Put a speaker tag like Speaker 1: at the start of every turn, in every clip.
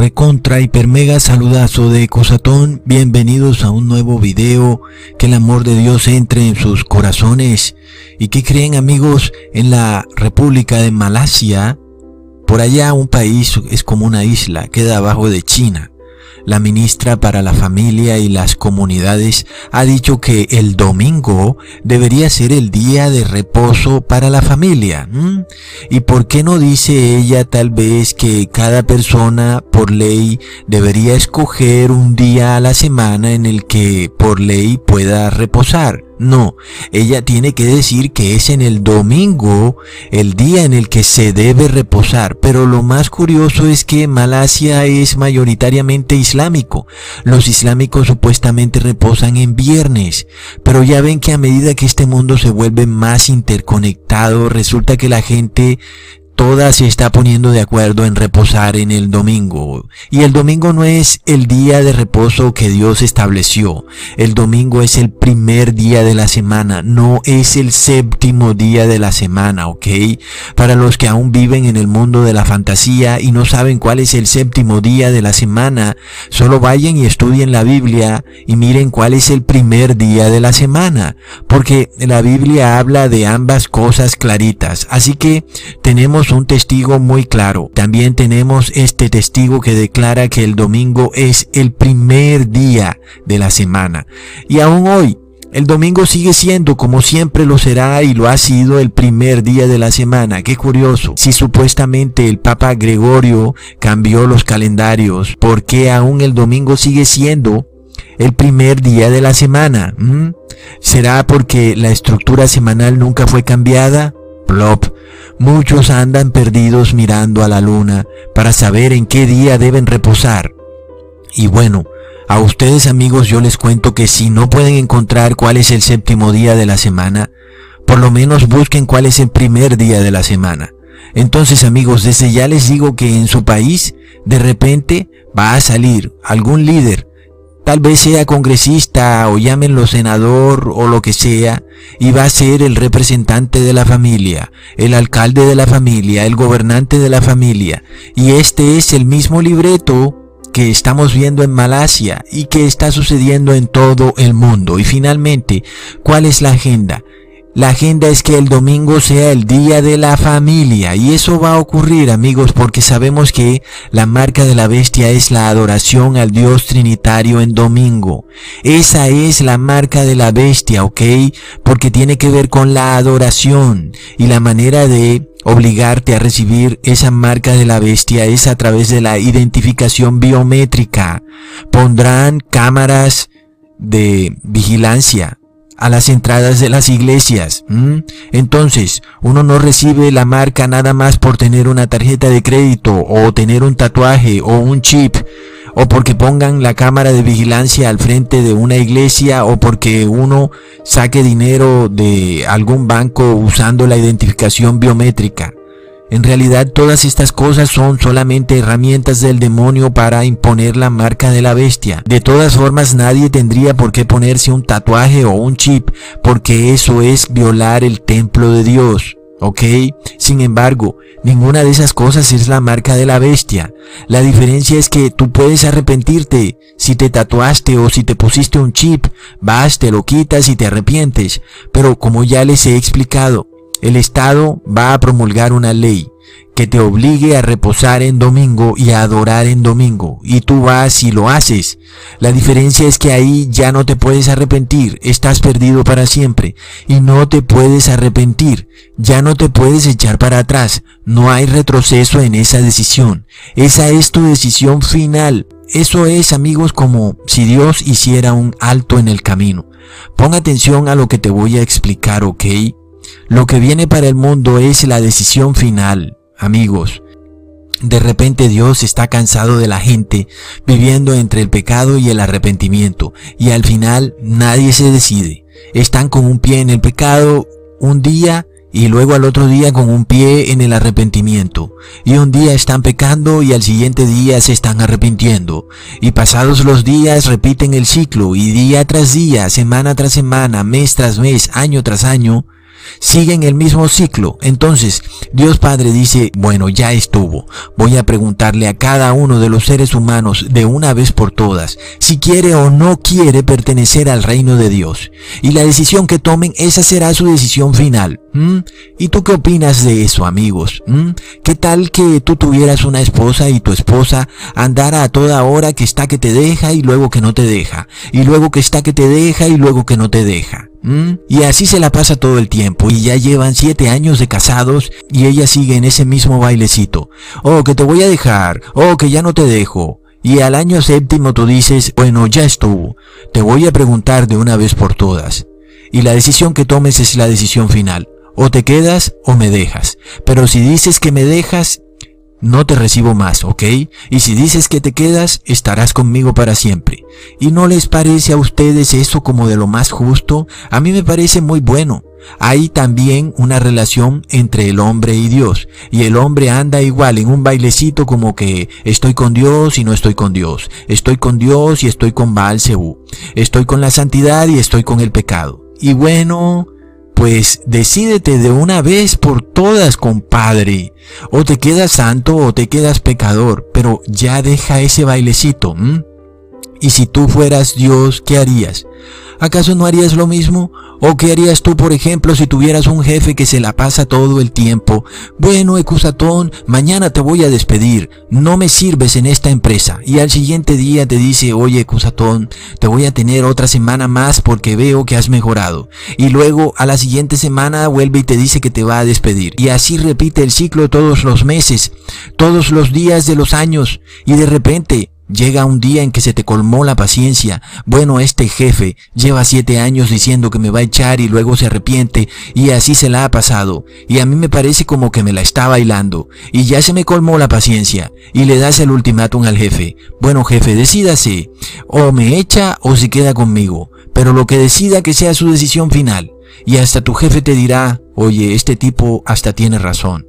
Speaker 1: Recontra hiper mega saludazo de Cosatón. Bienvenidos a un nuevo video. Que el amor de Dios entre en sus corazones. ¿Y que creen amigos? En la República de Malasia, por allá un país es como una isla, queda abajo de China. La ministra para la familia y las comunidades ha dicho que el domingo debería ser el día de reposo para la familia. ¿Y por qué no dice ella tal vez que cada persona por ley debería escoger un día a la semana en el que por ley pueda reposar? No, ella tiene que decir que es en el domingo el día en el que se debe reposar. Pero lo más curioso es que Malasia es mayoritariamente islámico. Los islámicos supuestamente reposan en viernes. Pero ya ven que a medida que este mundo se vuelve más interconectado, resulta que la gente toda se está poniendo de acuerdo en reposar en el domingo. Y el domingo no es el día de reposo que Dios estableció. El domingo es el primer día de la semana, no es el séptimo día de la semana, ¿ok? Para los que aún viven en el mundo de la fantasía y no saben cuál es el séptimo día de la semana, solo vayan y estudien la Biblia y miren cuál es el primer día de la semana. Porque la Biblia habla de ambas cosas claritas. Así que tenemos un testigo muy claro. También tenemos este testigo que declara que el domingo es el primer día de la semana. Y aún hoy, el domingo sigue siendo como siempre lo será y lo ha sido el primer día de la semana. Qué curioso. Si supuestamente el Papa Gregorio cambió los calendarios, ¿por qué aún el domingo sigue siendo el primer día de la semana? ¿Mm? ¿Será porque la estructura semanal nunca fue cambiada? Muchos andan perdidos mirando a la luna para saber en qué día deben reposar. Y bueno, a ustedes amigos yo les cuento que si no pueden encontrar cuál es el séptimo día de la semana, por lo menos busquen cuál es el primer día de la semana. Entonces amigos, desde ya les digo que en su país de repente va a salir algún líder Tal vez sea congresista o llámenlo senador o lo que sea, y va a ser el representante de la familia, el alcalde de la familia, el gobernante de la familia. Y este es el mismo libreto que estamos viendo en Malasia y que está sucediendo en todo el mundo. Y finalmente, ¿cuál es la agenda? La agenda es que el domingo sea el día de la familia y eso va a ocurrir amigos porque sabemos que la marca de la bestia es la adoración al Dios Trinitario en domingo. Esa es la marca de la bestia, ¿ok? Porque tiene que ver con la adoración y la manera de obligarte a recibir esa marca de la bestia es a través de la identificación biométrica. Pondrán cámaras de vigilancia a las entradas de las iglesias. Entonces, uno no recibe la marca nada más por tener una tarjeta de crédito o tener un tatuaje o un chip o porque pongan la cámara de vigilancia al frente de una iglesia o porque uno saque dinero de algún banco usando la identificación biométrica. En realidad todas estas cosas son solamente herramientas del demonio para imponer la marca de la bestia. De todas formas nadie tendría por qué ponerse un tatuaje o un chip porque eso es violar el templo de Dios. ¿Ok? Sin embargo, ninguna de esas cosas es la marca de la bestia. La diferencia es que tú puedes arrepentirte si te tatuaste o si te pusiste un chip. Vas, te lo quitas y te arrepientes. Pero como ya les he explicado, el Estado va a promulgar una ley que te obligue a reposar en domingo y a adorar en domingo. Y tú vas y lo haces. La diferencia es que ahí ya no te puedes arrepentir. Estás perdido para siempre. Y no te puedes arrepentir. Ya no te puedes echar para atrás. No hay retroceso en esa decisión. Esa es tu decisión final. Eso es, amigos, como si Dios hiciera un alto en el camino. Pon atención a lo que te voy a explicar, ¿ok? Lo que viene para el mundo es la decisión final, amigos. De repente Dios está cansado de la gente viviendo entre el pecado y el arrepentimiento y al final nadie se decide. Están con un pie en el pecado un día y luego al otro día con un pie en el arrepentimiento. Y un día están pecando y al siguiente día se están arrepintiendo. Y pasados los días repiten el ciclo y día tras día, semana tras semana, mes tras mes, año tras año, siguen el mismo ciclo. Entonces, Dios Padre dice, bueno, ya estuvo. Voy a preguntarle a cada uno de los seres humanos de una vez por todas si quiere o no quiere pertenecer al reino de Dios. Y la decisión que tomen, esa será su decisión final. ¿Y tú qué opinas de eso, amigos? ¿Qué tal que tú tuvieras una esposa y tu esposa andara a toda hora que está que te deja y luego que no te deja? Y luego que está que te deja y luego que no te deja. Y así se la pasa todo el tiempo y ya llevan siete años de casados y ella sigue en ese mismo bailecito. Oh, que te voy a dejar. Oh, que ya no te dejo. Y al año séptimo tú dices, bueno, ya estuvo. Te voy a preguntar de una vez por todas. Y la decisión que tomes es la decisión final. O te quedas o me dejas. Pero si dices que me dejas, no te recibo más, ¿ok? Y si dices que te quedas, estarás conmigo para siempre. ¿Y no les parece a ustedes eso como de lo más justo? A mí me parece muy bueno. Hay también una relación entre el hombre y Dios. Y el hombre anda igual en un bailecito como que estoy con Dios y no estoy con Dios. Estoy con Dios y estoy con Baal Estoy con la santidad y estoy con el pecado. Y bueno, pues decídete de una vez por todas, compadre. O te quedas santo o te quedas pecador, pero ya deja ese bailecito. Y si tú fueras Dios, ¿qué harías? ¿Acaso no harías lo mismo? ¿O qué harías tú, por ejemplo, si tuvieras un jefe que se la pasa todo el tiempo? Bueno, Ecusatón, mañana te voy a despedir. No me sirves en esta empresa. Y al siguiente día te dice, oye, Ecusatón, te voy a tener otra semana más porque veo que has mejorado. Y luego a la siguiente semana vuelve y te dice que te va a despedir. Y así repite el ciclo todos los meses, todos los días de los años. Y de repente Llega un día en que se te colmó la paciencia. Bueno, este jefe lleva siete años diciendo que me va a echar y luego se arrepiente y así se la ha pasado. Y a mí me parece como que me la está bailando. Y ya se me colmó la paciencia. Y le das el ultimátum al jefe. Bueno, jefe, decídase. O me echa o se queda conmigo. Pero lo que decida que sea su decisión final. Y hasta tu jefe te dirá, oye, este tipo hasta tiene razón.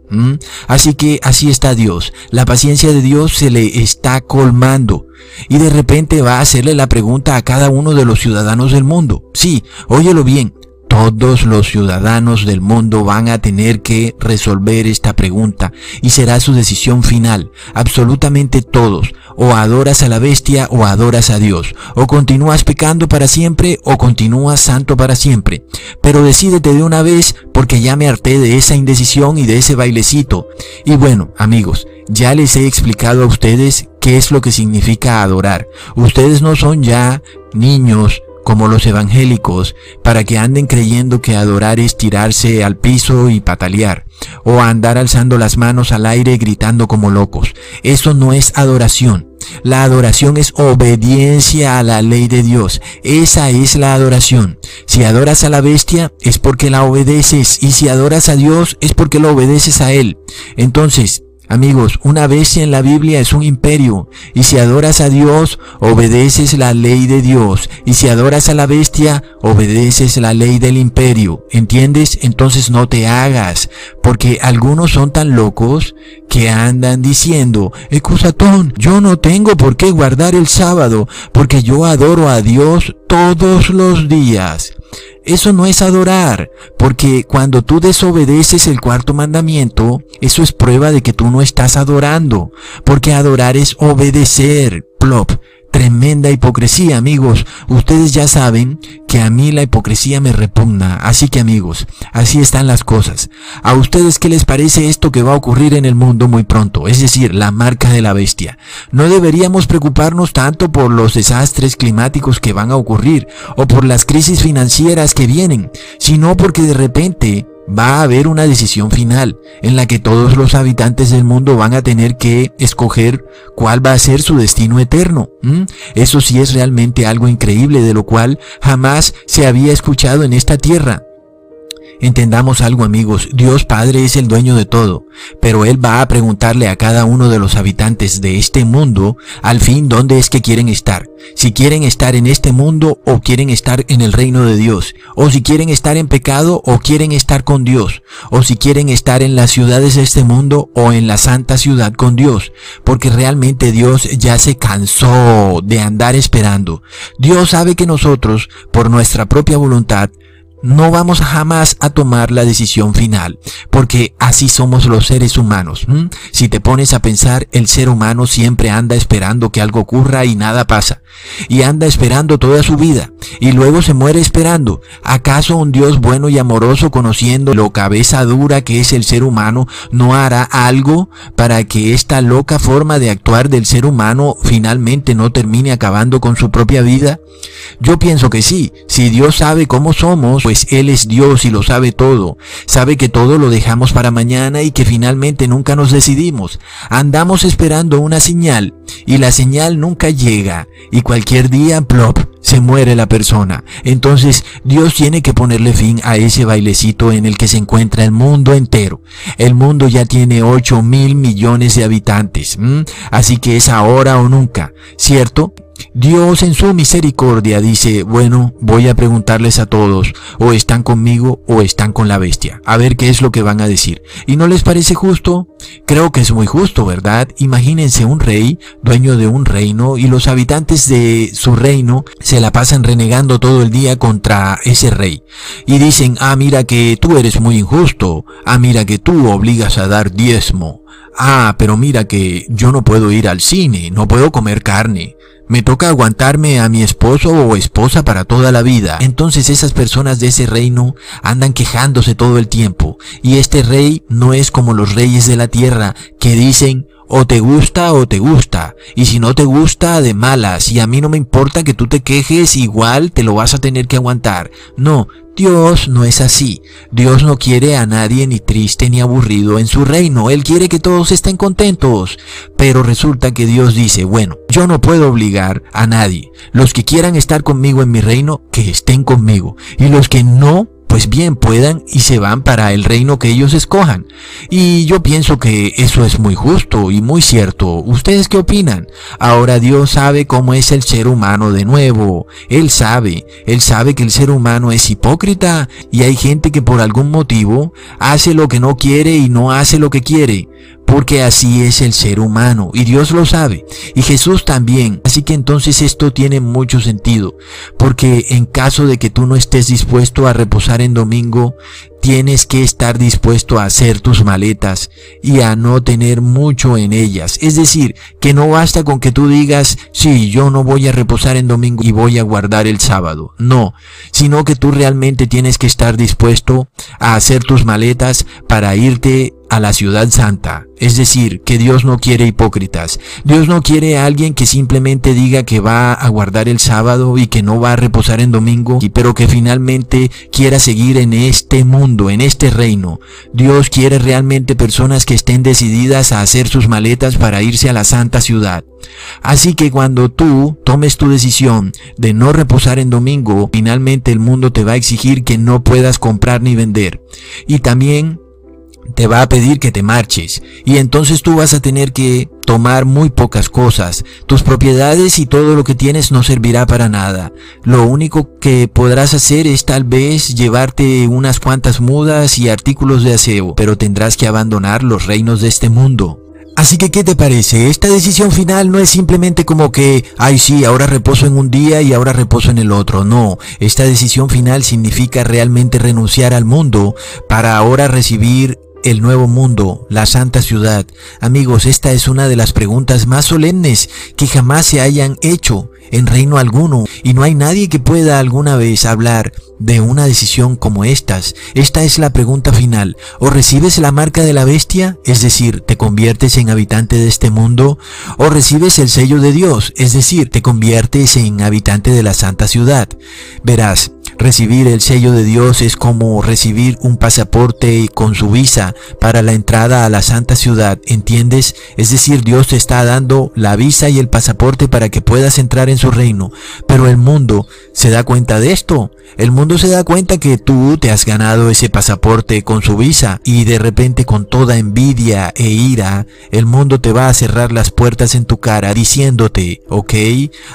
Speaker 1: Así que así está Dios. La paciencia de Dios se le está colmando. Y de repente va a hacerle la pregunta a cada uno de los ciudadanos del mundo. Sí, óyelo bien. Todos los ciudadanos del mundo van a tener que resolver esta pregunta y será su decisión final. Absolutamente todos. O adoras a la bestia o adoras a Dios. O continúas pecando para siempre o continúas santo para siempre. Pero decídete de una vez porque ya me harté de esa indecisión y de ese bailecito. Y bueno, amigos, ya les he explicado a ustedes qué es lo que significa adorar. Ustedes no son ya niños como los evangélicos, para que anden creyendo que adorar es tirarse al piso y patalear, o andar alzando las manos al aire gritando como locos. Eso no es adoración. La adoración es obediencia a la ley de Dios. Esa es la adoración. Si adoras a la bestia es porque la obedeces y si adoras a Dios es porque lo obedeces a Él. Entonces, Amigos, una bestia en la Biblia es un imperio, y si adoras a Dios, obedeces la ley de Dios, y si adoras a la bestia, obedeces la ley del imperio. ¿Entiendes? Entonces no te hagas, porque algunos son tan locos que andan diciendo, Ecusatón, yo no tengo por qué guardar el sábado, porque yo adoro a Dios todos los días. Eso no es adorar, porque cuando tú desobedeces el cuarto mandamiento, eso es prueba de que tú no estás adorando, porque adorar es obedecer, plop. Tremenda hipocresía, amigos. Ustedes ya saben que a mí la hipocresía me repugna. Así que amigos, así están las cosas. ¿A ustedes qué les parece esto que va a ocurrir en el mundo muy pronto? Es decir, la marca de la bestia. No deberíamos preocuparnos tanto por los desastres climáticos que van a ocurrir o por las crisis financieras que vienen, sino porque de repente va a haber una decisión final en la que todos los habitantes del mundo van a tener que escoger cuál va a ser su destino eterno. Eso sí es realmente algo increíble de lo cual jamás se había escuchado en esta tierra. Entendamos algo amigos, Dios Padre es el dueño de todo, pero Él va a preguntarle a cada uno de los habitantes de este mundo al fin dónde es que quieren estar. Si quieren estar en este mundo o quieren estar en el reino de Dios, o si quieren estar en pecado o quieren estar con Dios, o si quieren estar en las ciudades de este mundo o en la santa ciudad con Dios, porque realmente Dios ya se cansó de andar esperando. Dios sabe que nosotros, por nuestra propia voluntad, no vamos jamás a tomar la decisión final, porque así somos los seres humanos. Si te pones a pensar, el ser humano siempre anda esperando que algo ocurra y nada pasa, y anda esperando toda su vida, y luego se muere esperando. ¿Acaso un Dios bueno y amoroso, conociendo lo cabeza dura que es el ser humano, no hará algo para que esta loca forma de actuar del ser humano finalmente no termine acabando con su propia vida? Yo pienso que sí, si Dios sabe cómo somos, pues Él es Dios y lo sabe todo. Sabe que todo lo dejamos para mañana y que finalmente nunca nos decidimos. Andamos esperando una señal y la señal nunca llega y cualquier día, plop, se muere la persona. Entonces Dios tiene que ponerle fin a ese bailecito en el que se encuentra el mundo entero. El mundo ya tiene 8 mil millones de habitantes. Así que es ahora o nunca, ¿cierto? Dios en su misericordia dice, bueno, voy a preguntarles a todos, o están conmigo o están con la bestia, a ver qué es lo que van a decir. ¿Y no les parece justo? Creo que es muy justo, ¿verdad? Imagínense un rey, dueño de un reino, y los habitantes de su reino se la pasan renegando todo el día contra ese rey. Y dicen, ah, mira que tú eres muy injusto, ah, mira que tú obligas a dar diezmo, ah, pero mira que yo no puedo ir al cine, no puedo comer carne, me toca aguantarme a mi esposo o esposa para toda la vida. Entonces esas personas de ese reino andan quejándose todo el tiempo. Y este rey no es como los reyes de la tierra que dicen, o te gusta o te gusta. Y si no te gusta, de malas. Y a mí no me importa que tú te quejes, igual te lo vas a tener que aguantar. No, Dios no es así. Dios no quiere a nadie ni triste ni aburrido en su reino. Él quiere que todos estén contentos. Pero resulta que Dios dice, bueno, yo no puedo obligar a nadie. Los que quieran estar conmigo en mi reino, que estén conmigo. Y los que no, pues bien puedan y se van para el reino que ellos escojan. Y yo pienso que eso es muy justo y muy cierto. ¿Ustedes qué opinan? Ahora Dios sabe cómo es el ser humano de nuevo. Él sabe, él sabe que el ser humano es hipócrita y hay gente que por algún motivo hace lo que no quiere y no hace lo que quiere porque así es el ser humano y Dios lo sabe y Jesús también. Así que entonces esto tiene mucho sentido, porque en caso de que tú no estés dispuesto a reposar en domingo, tienes que estar dispuesto a hacer tus maletas y a no tener mucho en ellas. Es decir, que no basta con que tú digas, sí, yo no voy a reposar en domingo y voy a guardar el sábado. No, sino que tú realmente tienes que estar dispuesto a hacer tus maletas para irte a la ciudad santa. Es decir, que Dios no quiere hipócritas. Dios no quiere a alguien que simplemente diga que va a guardar el sábado y que no va a reposar en domingo, pero que finalmente quiera seguir en este mundo, en este reino. Dios quiere realmente personas que estén decididas a hacer sus maletas para irse a la santa ciudad. Así que cuando tú tomes tu decisión de no reposar en domingo, finalmente el mundo te va a exigir que no puedas comprar ni vender. Y también te va a pedir que te marches y entonces tú vas a tener que tomar muy pocas cosas. Tus propiedades y todo lo que tienes no servirá para nada. Lo único que podrás hacer es tal vez llevarte unas cuantas mudas y artículos de aseo, pero tendrás que abandonar los reinos de este mundo. Así que, ¿qué te parece? Esta decisión final no es simplemente como que, ay sí, ahora reposo en un día y ahora reposo en el otro. No, esta decisión final significa realmente renunciar al mundo para ahora recibir el nuevo mundo, la santa ciudad. Amigos, esta es una de las preguntas más solemnes que jamás se hayan hecho en reino alguno y no hay nadie que pueda alguna vez hablar de una decisión como estas. Esta es la pregunta final. O recibes la marca de la bestia, es decir, te conviertes en habitante de este mundo, o recibes el sello de Dios, es decir, te conviertes en habitante de la santa ciudad. Verás, Recibir el sello de Dios es como recibir un pasaporte con su visa para la entrada a la santa ciudad, ¿entiendes? Es decir, Dios te está dando la visa y el pasaporte para que puedas entrar en su reino. Pero el mundo se da cuenta de esto. El mundo se da cuenta que tú te has ganado ese pasaporte con su visa y de repente con toda envidia e ira, el mundo te va a cerrar las puertas en tu cara diciéndote, ok,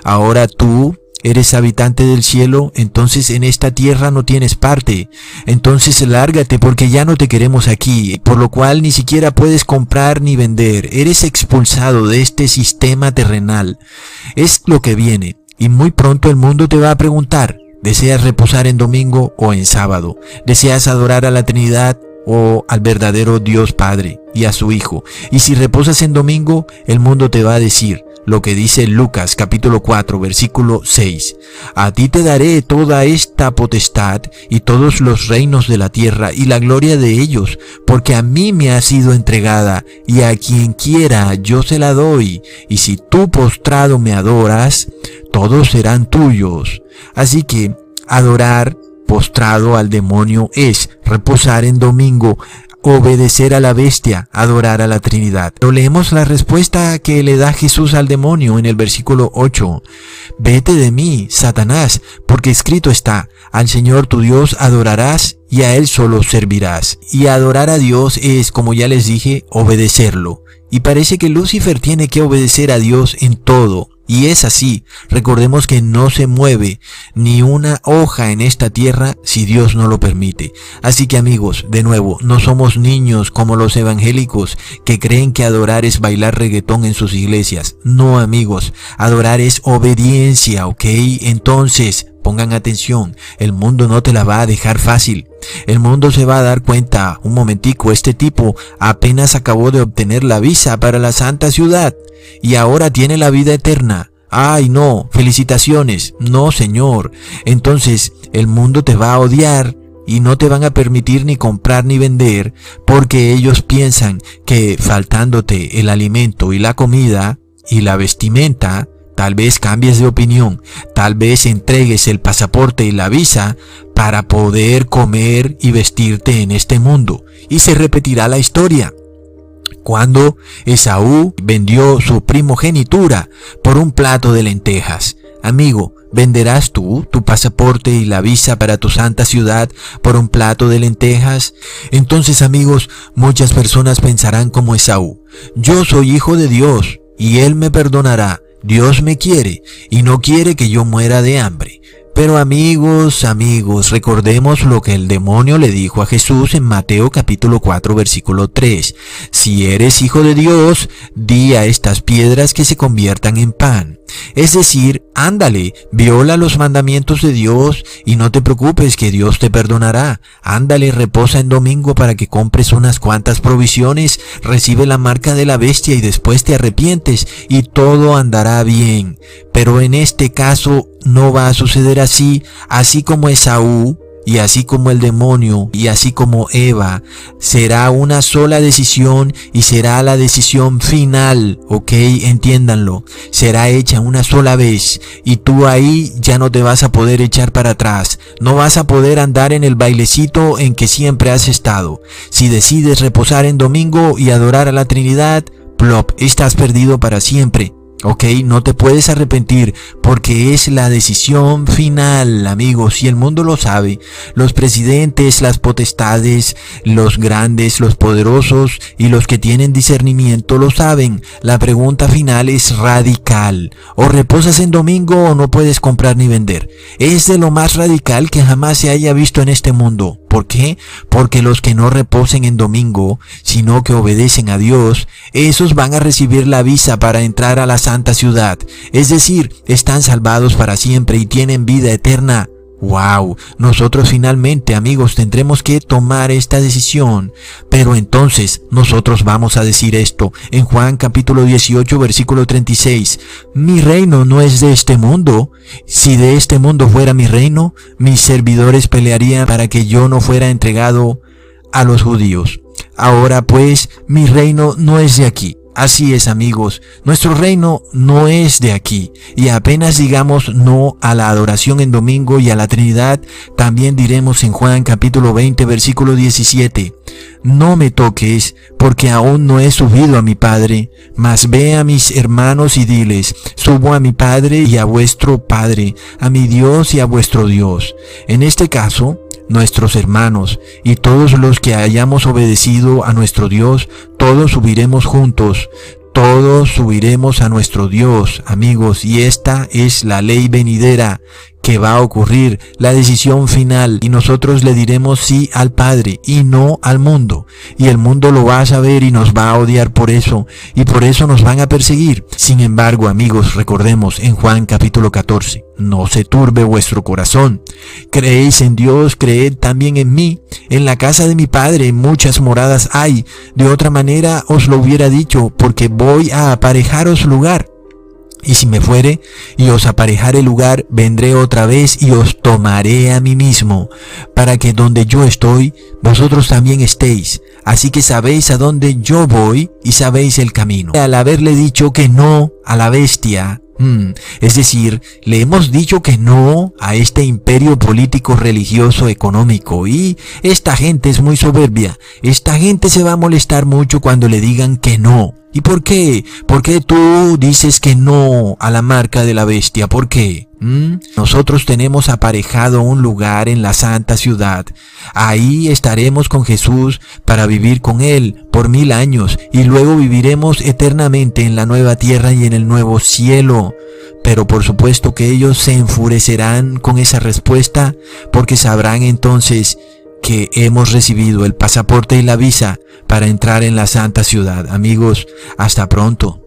Speaker 1: ahora tú eres habitante del cielo, entonces en esta tierra no tienes parte. Entonces lárgate porque ya no te queremos aquí, por lo cual ni siquiera puedes comprar ni vender. Eres expulsado de este sistema terrenal. Es lo que viene. Y muy pronto el mundo te va a preguntar, ¿Deseas reposar en domingo o en sábado? ¿Deseas adorar a la Trinidad o al verdadero Dios Padre y a su Hijo? Y si reposas en domingo, el mundo te va a decir, lo que dice Lucas capítulo 4 versículo 6. A ti te daré toda esta potestad y todos los reinos de la tierra y la gloria de ellos, porque a mí me ha sido entregada y a quien quiera yo se la doy. Y si tú postrado me adoras, todos serán tuyos. Así que adorar postrado al demonio es reposar en domingo, obedecer a la bestia, adorar a la Trinidad. Pero leemos la respuesta que le da Jesús al demonio en el versículo 8. Vete de mí, Satanás, porque escrito está, al Señor tu Dios adorarás y a Él solo servirás. Y adorar a Dios es, como ya les dije, obedecerlo. Y parece que Lucifer tiene que obedecer a Dios en todo, y es así. Recordemos que no se mueve ni una hoja en esta tierra si Dios no lo permite. Así que amigos, de nuevo, no somos niños como los evangélicos que creen que adorar es bailar reggaetón en sus iglesias. No amigos, adorar es obediencia, ¿ok? Entonces, pongan atención, el mundo no te la va a dejar fácil. El mundo se va a dar cuenta, un momentico, este tipo apenas acabó de obtener la visa para la santa ciudad y ahora tiene la vida eterna. Ay, no, felicitaciones. No, Señor. Entonces el mundo te va a odiar y no te van a permitir ni comprar ni vender porque ellos piensan que faltándote el alimento y la comida y la vestimenta, tal vez cambies de opinión, tal vez entregues el pasaporte y la visa para poder comer y vestirte en este mundo. Y se repetirá la historia cuando Esaú vendió su primogenitura por un plato de lentejas. Amigo, ¿venderás tú tu pasaporte y la visa para tu santa ciudad por un plato de lentejas? Entonces, amigos, muchas personas pensarán como Esaú. Yo soy hijo de Dios y Él me perdonará. Dios me quiere y no quiere que yo muera de hambre. Pero amigos, amigos, recordemos lo que el demonio le dijo a Jesús en Mateo capítulo 4 versículo 3. Si eres hijo de Dios, di a estas piedras que se conviertan en pan. Es decir, ándale, viola los mandamientos de Dios y no te preocupes que Dios te perdonará. Ándale, reposa en domingo para que compres unas cuantas provisiones, recibe la marca de la bestia y después te arrepientes y todo andará bien. Pero en este caso no va a suceder así, así como Esaú y así como el demonio y así como Eva, será una sola decisión y será la decisión final, ¿ok? Entiéndanlo. Será hecha una sola vez y tú ahí ya no te vas a poder echar para atrás. No vas a poder andar en el bailecito en que siempre has estado. Si decides reposar en domingo y adorar a la Trinidad, plop, estás perdido para siempre. Ok, no te puedes arrepentir porque es la decisión final, amigos, y el mundo lo sabe. Los presidentes, las potestades, los grandes, los poderosos y los que tienen discernimiento lo saben. La pregunta final es radical. O reposas en domingo o no puedes comprar ni vender. Es de lo más radical que jamás se haya visto en este mundo. ¿Por qué? Porque los que no reposen en domingo, sino que obedecen a Dios, esos van a recibir la visa para entrar a la santa ciudad. Es decir, están salvados para siempre y tienen vida eterna. Wow, nosotros finalmente, amigos, tendremos que tomar esta decisión. Pero entonces nosotros vamos a decir esto en Juan capítulo 18 versículo 36. Mi reino no es de este mundo. Si de este mundo fuera mi reino, mis servidores pelearían para que yo no fuera entregado a los judíos. Ahora pues, mi reino no es de aquí. Así es amigos, nuestro reino no es de aquí y apenas digamos no a la adoración en domingo y a la Trinidad, también diremos en Juan capítulo 20 versículo 17, no me toques porque aún no he subido a mi Padre, mas ve a mis hermanos y diles, subo a mi Padre y a vuestro Padre, a mi Dios y a vuestro Dios. En este caso, nuestros hermanos y todos los que hayamos obedecido a nuestro Dios, todos subiremos juntos, todos subiremos a nuestro Dios, amigos, y esta es la ley venidera que va a ocurrir, la decisión final, y nosotros le diremos sí al Padre y no al mundo. Y el mundo lo va a saber y nos va a odiar por eso, y por eso nos van a perseguir. Sin embargo, amigos, recordemos en Juan capítulo 14, no se turbe vuestro corazón. Creéis en Dios, creed también en mí. En la casa de mi Padre muchas moradas hay. De otra manera os lo hubiera dicho, porque voy a aparejaros lugar. Y si me fuere y os aparejare lugar, vendré otra vez y os tomaré a mí mismo, para que donde yo estoy, vosotros también estéis. Así que sabéis a dónde yo voy y sabéis el camino. Al haberle dicho que no a la bestia, Hmm. Es decir, le hemos dicho que no a este imperio político, religioso, económico y esta gente es muy soberbia. Esta gente se va a molestar mucho cuando le digan que no. ¿Y por qué? ¿Por qué tú dices que no a la marca de la bestia? ¿Por qué? ¿Mm? Nosotros tenemos aparejado un lugar en la santa ciudad. Ahí estaremos con Jesús para vivir con Él por mil años y luego viviremos eternamente en la nueva tierra y en el nuevo cielo. Pero por supuesto que ellos se enfurecerán con esa respuesta porque sabrán entonces que hemos recibido el pasaporte y la visa para entrar en la santa ciudad. Amigos, hasta pronto.